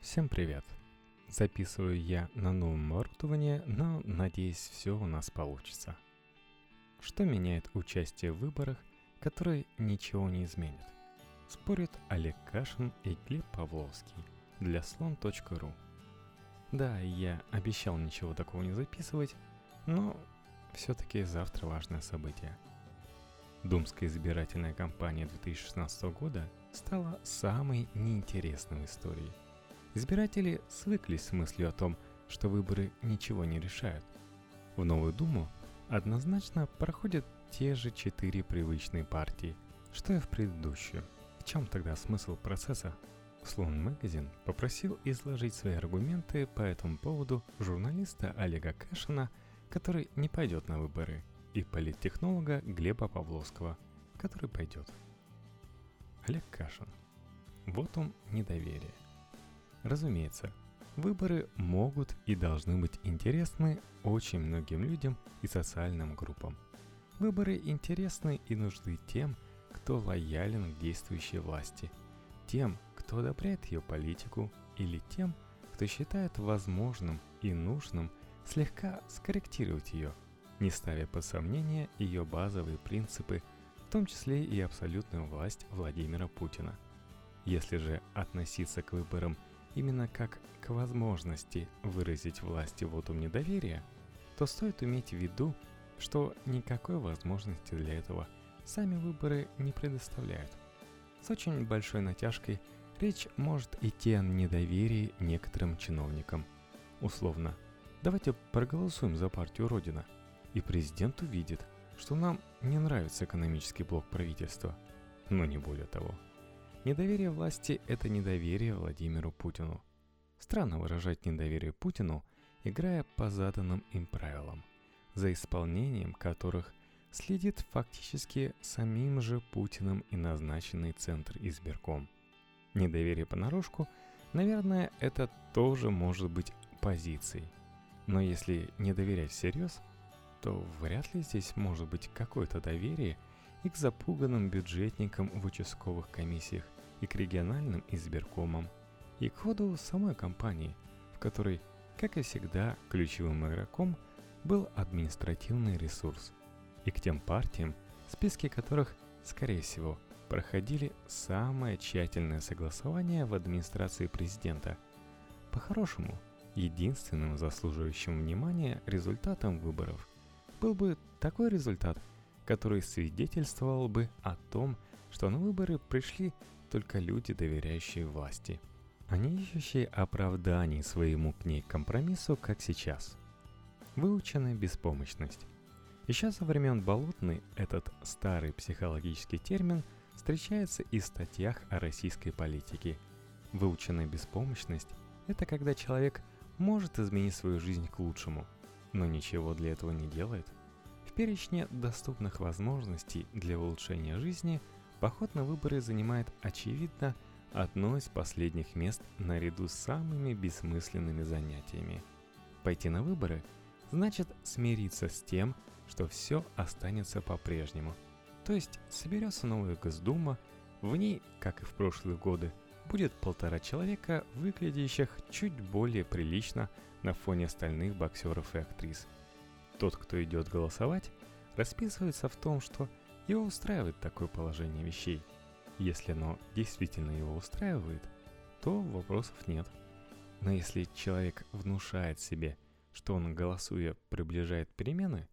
Всем привет! Записываю я на новом оборудовании, но надеюсь, все у нас получится. Что меняет участие в выборах, которые ничего не изменят? Спорят Олег Кашин и Глеб Павловский для слон.ру. Да, я обещал ничего такого не записывать, но все-таки завтра важное событие. Думская избирательная кампания 2016 года стала самой неинтересной в истории – Избиратели свыклись с мыслью о том, что выборы ничего не решают. В новую Думу однозначно проходят те же четыре привычные партии, что и в предыдущую. В чем тогда смысл процесса? Слон Магазин попросил изложить свои аргументы по этому поводу журналиста Олега Кашина, который не пойдет на выборы, и политтехнолога Глеба Павловского, который пойдет. Олег Кашин. Вот он недоверие – Разумеется, выборы могут и должны быть интересны очень многим людям и социальным группам. Выборы интересны и нужны тем, кто лоялен к действующей власти, тем, кто одобряет ее политику или тем, кто считает возможным и нужным слегка скорректировать ее, не ставя под сомнение ее базовые принципы, в том числе и абсолютную власть Владимира Путина. Если же относиться к выборам – именно как к возможности выразить власти вотум недоверия, то стоит иметь в виду, что никакой возможности для этого сами выборы не предоставляют. С очень большой натяжкой речь может идти о недоверии некоторым чиновникам. Условно, давайте проголосуем за партию Родина, и президент увидит, что нам не нравится экономический блок правительства, но не более того – Недоверие власти – это недоверие Владимиру Путину. Странно выражать недоверие Путину, играя по заданным им правилам, за исполнением которых следит фактически самим же Путиным и назначенный Центр избирком. Недоверие понарошку, наверное, это тоже может быть позицией. Но если не доверять всерьез, то вряд ли здесь может быть какое-то доверие и к запуганным бюджетникам в участковых комиссиях и к региональным избиркомам, и к ходу самой компании, в которой, как и всегда, ключевым игроком был административный ресурс, и к тем партиям, списки которых, скорее всего, проходили самое тщательное согласование в администрации президента. По-хорошему, единственным заслуживающим внимания результатом выборов был бы такой результат, который свидетельствовал бы о том, что на выборы пришли только люди, доверяющие власти, а не ищущие оправданий своему к ней компромиссу, как сейчас. Выученная беспомощность. Еще со времен Болотной этот старый психологический термин встречается и в статьях о российской политике. Выученная беспомощность – это когда человек может изменить свою жизнь к лучшему, но ничего для этого не делает. Перечне доступных возможностей для улучшения жизни – Поход на выборы занимает, очевидно, одно из последних мест наряду с самыми бессмысленными занятиями. Пойти на выборы значит смириться с тем, что все останется по-прежнему. То есть соберется новая Госдума, в ней, как и в прошлые годы, будет полтора человека, выглядящих чуть более прилично на фоне остальных боксеров и актрис. Тот, кто идет голосовать, расписывается в том, что его устраивает такое положение вещей. Если оно действительно его устраивает, то вопросов нет. Но если человек внушает себе, что он, голосуя, приближает перемены,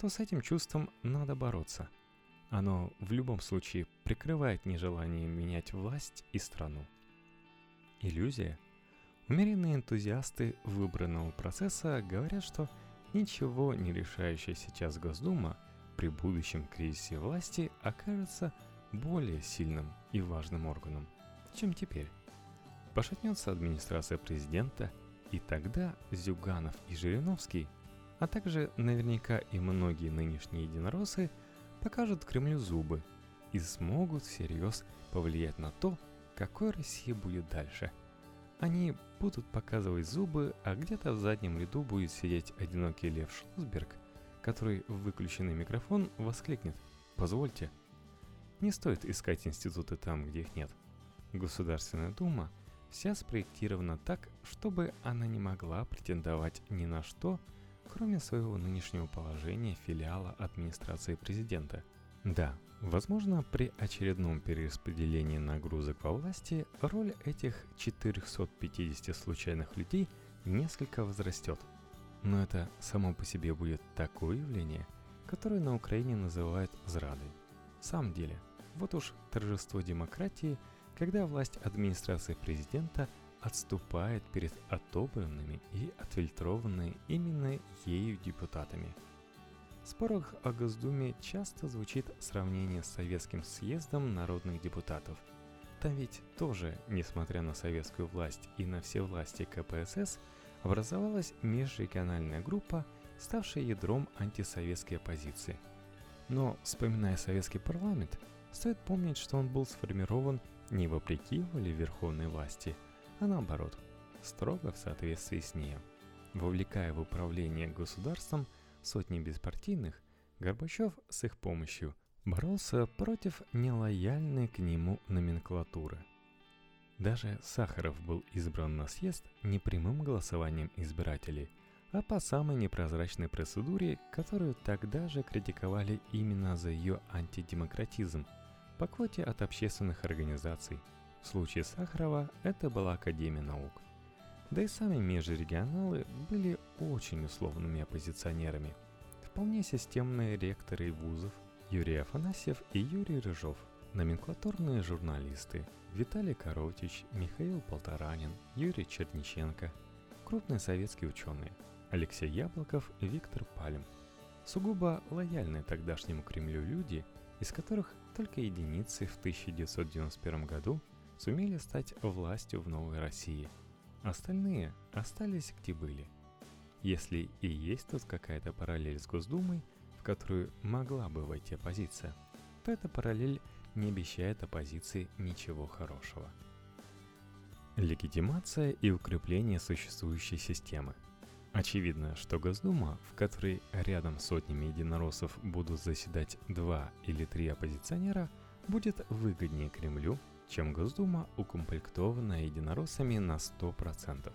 то с этим чувством надо бороться. Оно в любом случае прикрывает нежелание менять власть и страну. Иллюзия. Умеренные энтузиасты выбранного процесса говорят, что ничего не решающая сейчас Госдума – при будущем кризисе власти окажется более сильным и важным органом, чем теперь. Пошатнется администрация президента, и тогда Зюганов и Жириновский, а также наверняка и многие нынешние единороссы покажут Кремлю зубы и смогут всерьез повлиять на то, какой Россия будет дальше. Они будут показывать зубы, а где-то в заднем ряду будет сидеть одинокий Лев Шлосберг – который в выключенный микрофон воскликнет «Позвольте». Не стоит искать институты там, где их нет. Государственная дума вся спроектирована так, чтобы она не могла претендовать ни на что, кроме своего нынешнего положения филиала администрации президента. Да, возможно, при очередном перераспределении нагрузок во власти роль этих 450 случайных людей несколько возрастет. Но это само по себе будет такое явление, которое на Украине называют зрадой. В самом деле, вот уж торжество демократии, когда власть администрации президента отступает перед отобранными и отфильтрованными именно ею депутатами. Спорах о Госдуме часто звучит сравнение с Советским съездом народных депутатов. Там ведь тоже, несмотря на советскую власть и на все власти КПСС, образовалась межрегиональная группа, ставшая ядром антисоветской оппозиции. Но, вспоминая советский парламент, стоит помнить, что он был сформирован не вопреки воле верховной власти, а наоборот, строго в соответствии с ней. Вовлекая в управление государством сотни беспартийных, Горбачев с их помощью боролся против нелояльной к нему номенклатуры – даже Сахаров был избран на съезд не прямым голосованием избирателей, а по самой непрозрачной процедуре, которую тогда же критиковали именно за ее антидемократизм, по квоте от общественных организаций. В случае Сахарова это была Академия наук. Да и сами межрегионалы были очень условными оппозиционерами. Вполне системные ректоры вузов Юрий Афанасьев и Юрий Рыжов, номенклатурные журналисты – Виталий Коротич, Михаил Полторанин, Юрий Черниченко, крупные советские ученые, Алексей Яблоков Виктор Пальм. Сугубо лояльные тогдашнему Кремлю люди, из которых только единицы в 1991 году сумели стать властью в новой России. Остальные остались где были. Если и есть тут какая-то параллель с Госдумой, в которую могла бы войти оппозиция, то эта параллель не обещает оппозиции ничего хорошего. Легитимация и укрепление существующей системы. Очевидно, что Госдума, в которой рядом с сотнями единороссов будут заседать два или три оппозиционера, будет выгоднее Кремлю, чем Госдума, укомплектованная единороссами на 100%.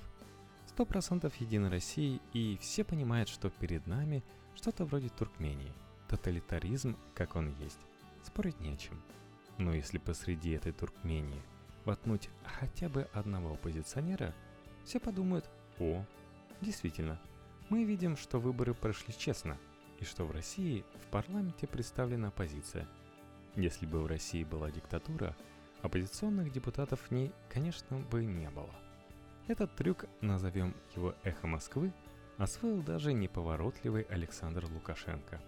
100% Единой России, и все понимают, что перед нами что-то вроде Туркмении. Тоталитаризм, как он есть. Спорить не о чем. Но если посреди этой Туркмении воткнуть хотя бы одного оппозиционера, все подумают «О, действительно, мы видим, что выборы прошли честно, и что в России в парламенте представлена оппозиция. Если бы в России была диктатура, оппозиционных депутатов в ней, конечно, бы не было. Этот трюк, назовем его «Эхо Москвы», освоил даже неповоротливый Александр Лукашенко,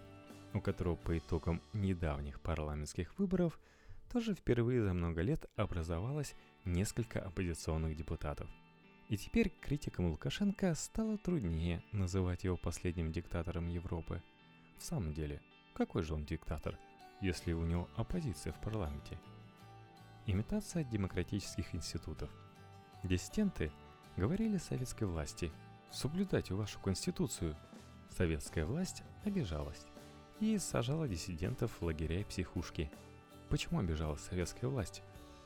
у которого по итогам недавних парламентских выборов – тоже впервые за много лет образовалось несколько оппозиционных депутатов. И теперь критикам Лукашенко стало труднее называть его последним диктатором Европы. В самом деле, какой же он диктатор, если у него оппозиция в парламенте? Имитация демократических институтов. Диссиденты говорили советской власти «соблюдайте вашу конституцию». Советская власть обижалась и сажала диссидентов в лагеря и психушки – Почему обижалась советская власть?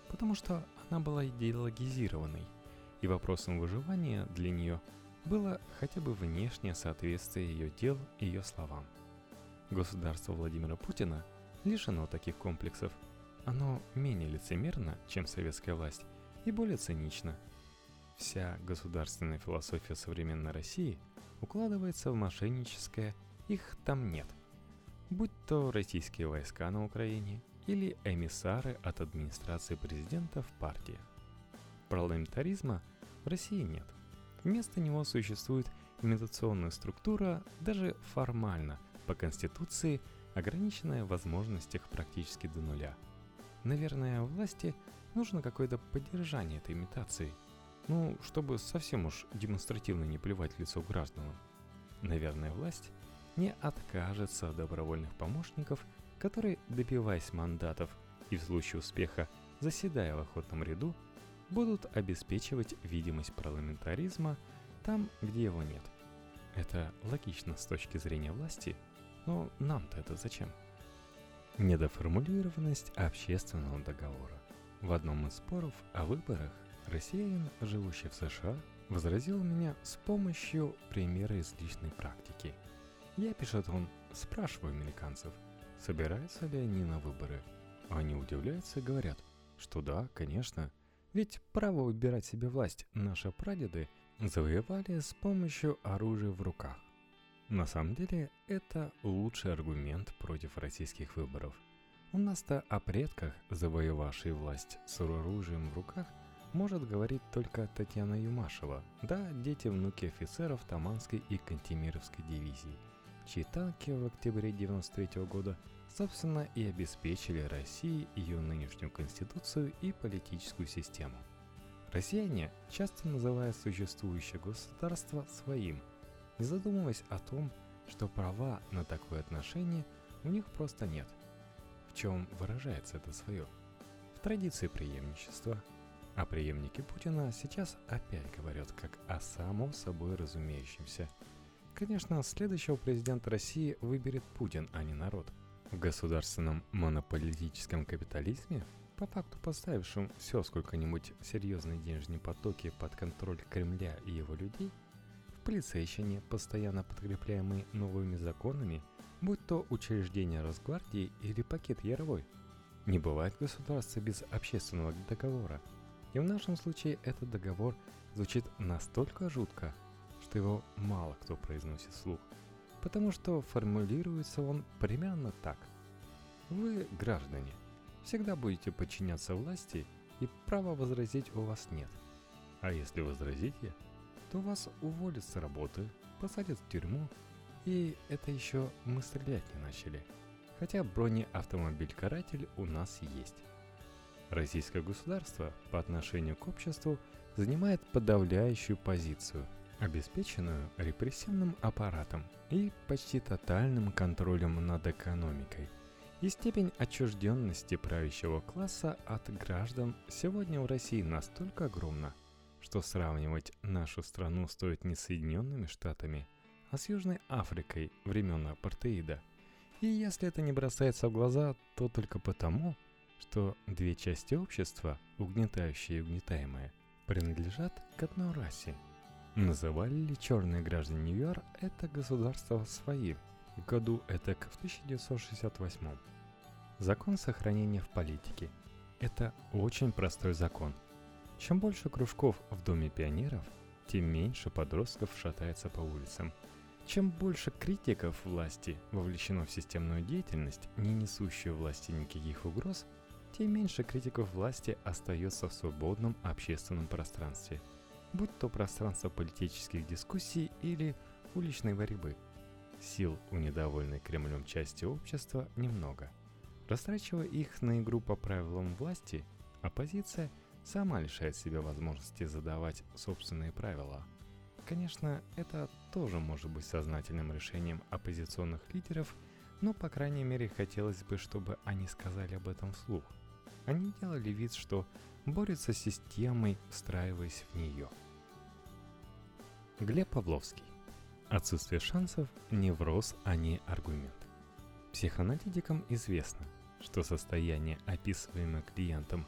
Потому что она была идеологизированной, и вопросом выживания для нее было хотя бы внешнее соответствие ее дел и ее словам. Государство Владимира Путина лишено таких комплексов. Оно менее лицемерно, чем советская власть, и более цинично. Вся государственная философия современной России укладывается в мошенническое «их там нет». Будь то российские войска на Украине, или эмиссары от администрации президента в партиях. Парламентаризма в России нет. Вместо него существует имитационная структура, даже формально, по Конституции, ограниченная в возможностях практически до нуля. Наверное, власти нужно какое-то поддержание этой имитации. Ну, чтобы совсем уж демонстративно не плевать в лицо гражданам. Наверное, власть не откажется от добровольных помощников – которые, добиваясь мандатов и в случае успеха заседая в охотном ряду, будут обеспечивать видимость парламентаризма там, где его нет. Это логично с точки зрения власти, но нам-то это зачем? Недоформулированность общественного договора. В одном из споров о выборах россиянин, живущий в США, возразил меня с помощью примера из личной практики. Я, пишет он, спрашиваю американцев, собираются ли они на выборы. Они удивляются и говорят, что да, конечно, ведь право выбирать себе власть наши прадеды завоевали с помощью оружия в руках. На самом деле, это лучший аргумент против российских выборов. У нас-то о предках, завоевавшей власть с оружием в руках, может говорить только Татьяна Юмашева, да, дети-внуки офицеров Таманской и Кантемировской дивизий, чьи танки в октябре 93 года, собственно, и обеспечили России ее нынешнюю конституцию и политическую систему. Россияне часто называют существующее государство своим, не задумываясь о том, что права на такое отношение у них просто нет. В чем выражается это свое? В традиции преемничества – а преемники Путина сейчас опять говорят как о само собой разумеющемся. Конечно, следующего президента России выберет Путин, а не народ. В государственном монополитическом капитализме, по факту поставившем все сколько-нибудь серьезные денежные потоки под контроль Кремля и его людей, полицейщине, постоянно подкрепляемые новыми законами, будь то учреждение Росгвардии или пакет Яровой, не бывает государства без общественного договора – и в нашем случае этот договор звучит настолько жутко, что его мало кто произносит вслух, потому что формулируется он примерно так. Вы, граждане, всегда будете подчиняться власти, и права возразить у вас нет. А если возразите, то вас уволят с работы, посадят в тюрьму, и это еще мы стрелять не начали. Хотя бронеавтомобиль-каратель у нас есть. Российское государство по отношению к обществу занимает подавляющую позицию, обеспеченную репрессивным аппаратом и почти тотальным контролем над экономикой. И степень отчужденности правящего класса от граждан сегодня в России настолько огромна, что сравнивать нашу страну стоит не с Соединенными Штатами, а с Южной Африкой времен апартеида. И если это не бросается в глаза, то только потому, что две части общества, угнетающие и угнетаемые, принадлежат к одной расе. Называли ли черные граждане Нью-Йорк это государство своим? В году это в 1968. Закон сохранения в политике. Это очень простой закон. Чем больше кружков в Доме пионеров, тем меньше подростков шатается по улицам. Чем больше критиков власти вовлечено в системную деятельность, не несущую власти никаких угроз, тем меньше критиков власти остается в свободном общественном пространстве, будь то пространство политических дискуссий или уличной борьбы. Сил у недовольной Кремлем части общества немного. Растрачивая их на игру по правилам власти, оппозиция сама лишает себя возможности задавать собственные правила. Конечно, это тоже может быть сознательным решением оппозиционных лидеров, но по крайней мере хотелось бы, чтобы они сказали об этом вслух – они делали вид, что борются с системой, встраиваясь в нее. Глеб Павловский. Отсутствие шансов – невроз, а не аргумент. Психоаналитикам известно, что состояние, описываемое клиентом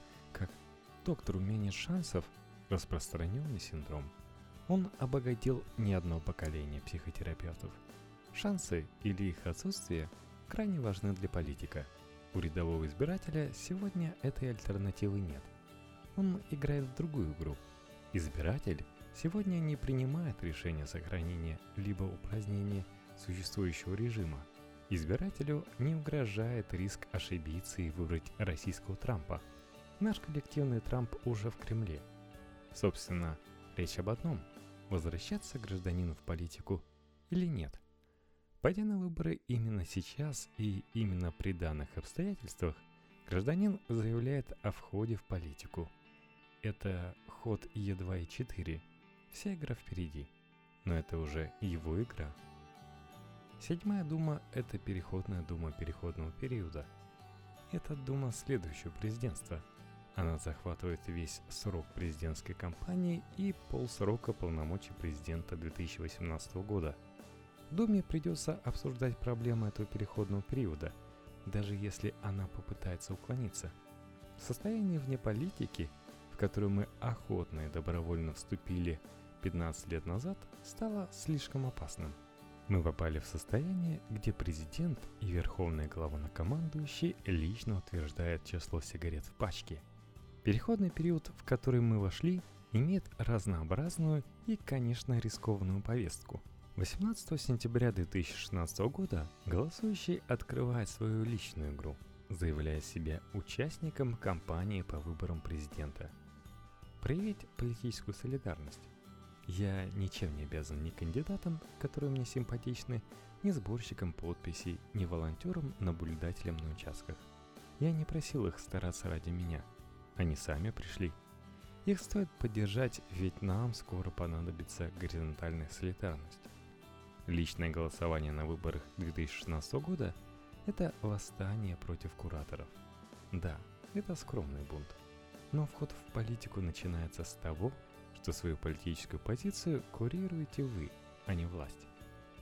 «доктор умения шансов» – распространенный синдром. Он обогатил не одно поколение психотерапевтов. Шансы или их отсутствие крайне важны для политика – у рядового избирателя сегодня этой альтернативы нет. Он играет в другую игру. Избиратель сегодня не принимает решение сохранения либо упразднения существующего режима. Избирателю не угрожает риск ошибиться и выбрать российского Трампа. Наш коллективный Трамп уже в Кремле. Собственно, речь об одном – возвращаться гражданину в политику или нет. Пойдя на выборы именно сейчас и именно при данных обстоятельствах, гражданин заявляет о входе в политику. Это ход Е2 и 4. Вся игра впереди. Но это уже его игра. Седьмая дума – это переходная дума переходного периода. Это дума следующего президентства. Она захватывает весь срок президентской кампании и полсрока полномочий президента 2018 года – Думе придется обсуждать проблемы этого переходного периода, даже если она попытается уклониться. В состоянии вне политики, в которую мы охотно и добровольно вступили 15 лет назад, стало слишком опасным. Мы попали в состояние, где президент и верховный главнокомандующий лично утверждают число сигарет в пачке. Переходный период, в который мы вошли, имеет разнообразную и, конечно, рискованную повестку. 18 сентября 2016 года голосующий открывает свою личную игру, заявляя себя участником кампании по выборам президента. Проявить политическую солидарность. Я ничем не обязан ни кандидатам, которые мне симпатичны, ни сборщикам подписей, ни волонтерам-наблюдателям на участках. Я не просил их стараться ради меня. Они сами пришли их стоит поддержать, ведь нам скоро понадобится горизонтальная солидарность. Личное голосование на выборах 2016 года – это восстание против кураторов. Да, это скромный бунт. Но вход в политику начинается с того, что свою политическую позицию курируете вы, а не власть.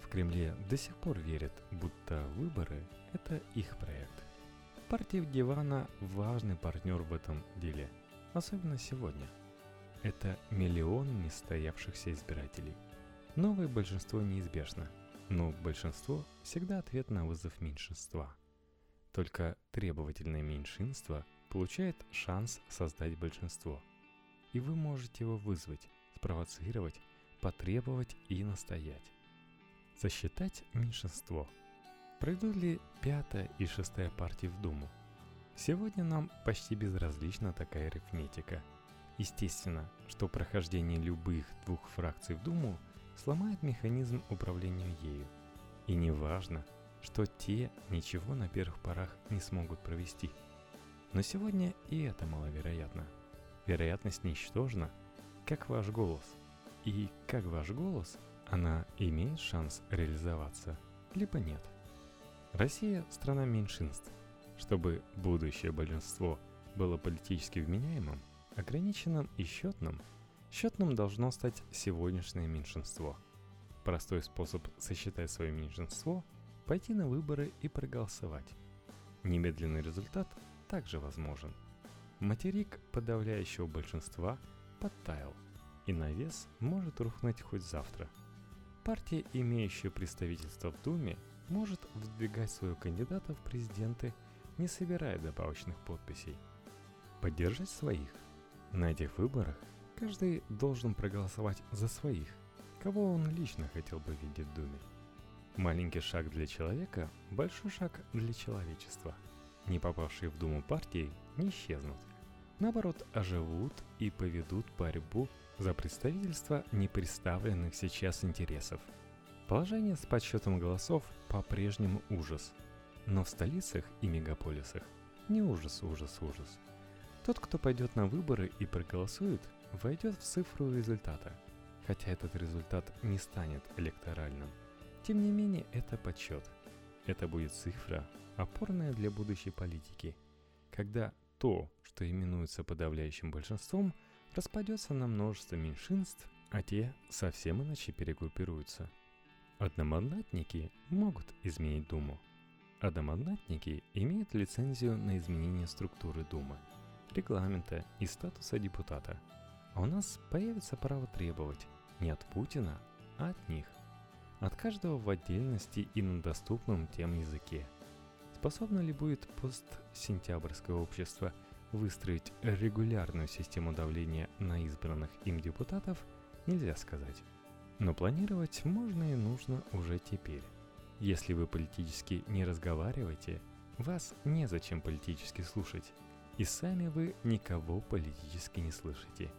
В Кремле до сих пор верят, будто выборы – это их проект. Партия дивана – важный партнер в этом деле – особенно сегодня. Это миллион нестоявшихся избирателей. Новое большинство неизбежно, но большинство всегда ответ на вызов меньшинства. Только требовательное меньшинство получает шанс создать большинство. И вы можете его вызвать, спровоцировать, потребовать и настоять. Засчитать меньшинство. Пройдут ли пятая и шестая партии в Думу – Сегодня нам почти безразлична такая арифметика. Естественно, что прохождение любых двух фракций в Думу сломает механизм управления ею. И не важно, что те ничего на первых порах не смогут провести. Но сегодня и это маловероятно. Вероятность ничтожна, как ваш голос. И как ваш голос, она имеет шанс реализоваться, либо нет. Россия – страна меньшинств – чтобы будущее большинство было политически вменяемым, ограниченным и счетным, счетным должно стать сегодняшнее меньшинство. Простой способ сосчитать свое меньшинство – пойти на выборы и проголосовать. Немедленный результат также возможен. Материк подавляющего большинства подтаял, и навес может рухнуть хоть завтра. Партия, имеющая представительство в Думе, может выдвигать своего кандидата в президенты – не собирая добавочных подписей. Поддержать своих. На этих выборах каждый должен проголосовать за своих, кого он лично хотел бы видеть в Думе. Маленький шаг для человека – большой шаг для человечества. Не попавшие в Думу партии не исчезнут. Наоборот, оживут и поведут борьбу за представительство непредставленных сейчас интересов. Положение с подсчетом голосов по-прежнему ужас – но в столицах и мегаполисах не ужас, ужас, ужас. Тот, кто пойдет на выборы и проголосует, войдет в цифру результата, хотя этот результат не станет электоральным. Тем не менее, это подсчет. Это будет цифра, опорная для будущей политики, когда то, что именуется подавляющим большинством, распадется на множество меньшинств, а те совсем иначе перегруппируются. Одномандатники могут изменить Думу – Одномандатники имеют лицензию на изменение структуры Думы, регламента и статуса депутата. А у нас появится право требовать не от Путина, а от них. От каждого в отдельности и на доступном тем языке. Способно ли будет постсентябрьское общество выстроить регулярную систему давления на избранных им депутатов, нельзя сказать. Но планировать можно и нужно уже теперь. Если вы политически не разговариваете, вас незачем политически слушать, и сами вы никого политически не слышите.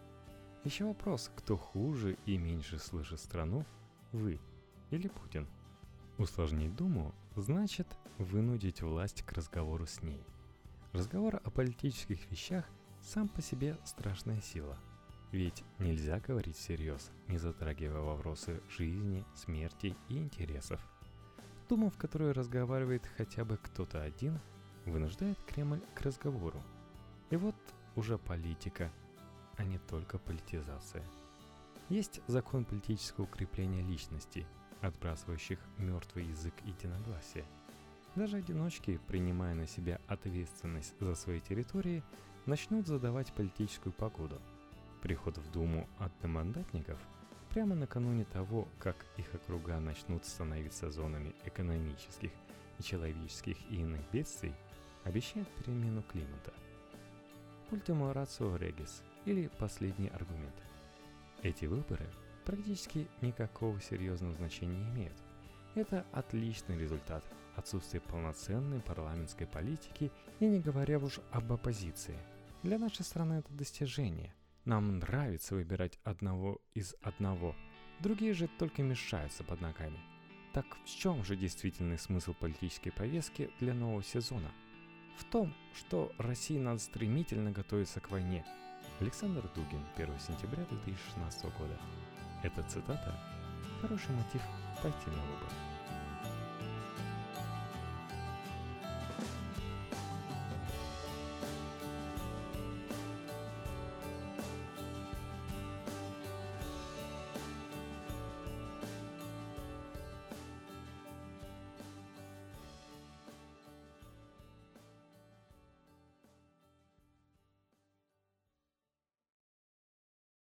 Еще вопрос, кто хуже и меньше слышит страну, вы или Путин. Усложнить Думу значит вынудить власть к разговору с ней. Разговор о политических вещах сам по себе страшная сила. Ведь нельзя говорить всерьез, не затрагивая вопросы жизни, смерти и интересов. Дума, в которой разговаривает хотя бы кто-то один, вынуждает Кремль к разговору. И вот уже политика, а не только политизация. Есть закон политического укрепления личности, отбрасывающих мертвый язык единогласия. Даже одиночки, принимая на себя ответственность за свои территории, начнут задавать политическую погоду – приход в Думу одномандатников прямо накануне того, как их округа начнут становиться зонами экономических и человеческих и иных бедствий, обещает перемену климата. Ultimo ratio regis, или последний аргумент. Эти выборы практически никакого серьезного значения не имеют. Это отличный результат отсутствия полноценной парламентской политики и не говоря уж об оппозиции. Для нашей страны это достижение. Нам нравится выбирать одного из одного, другие же только мешаются под ногами. Так в чем же действительный смысл политической повестки для нового сезона? В том, что России надо стремительно готовиться к войне. Александр Дугин, 1 сентября 2016 года. Эта цитата – хороший мотив пойти на выборы.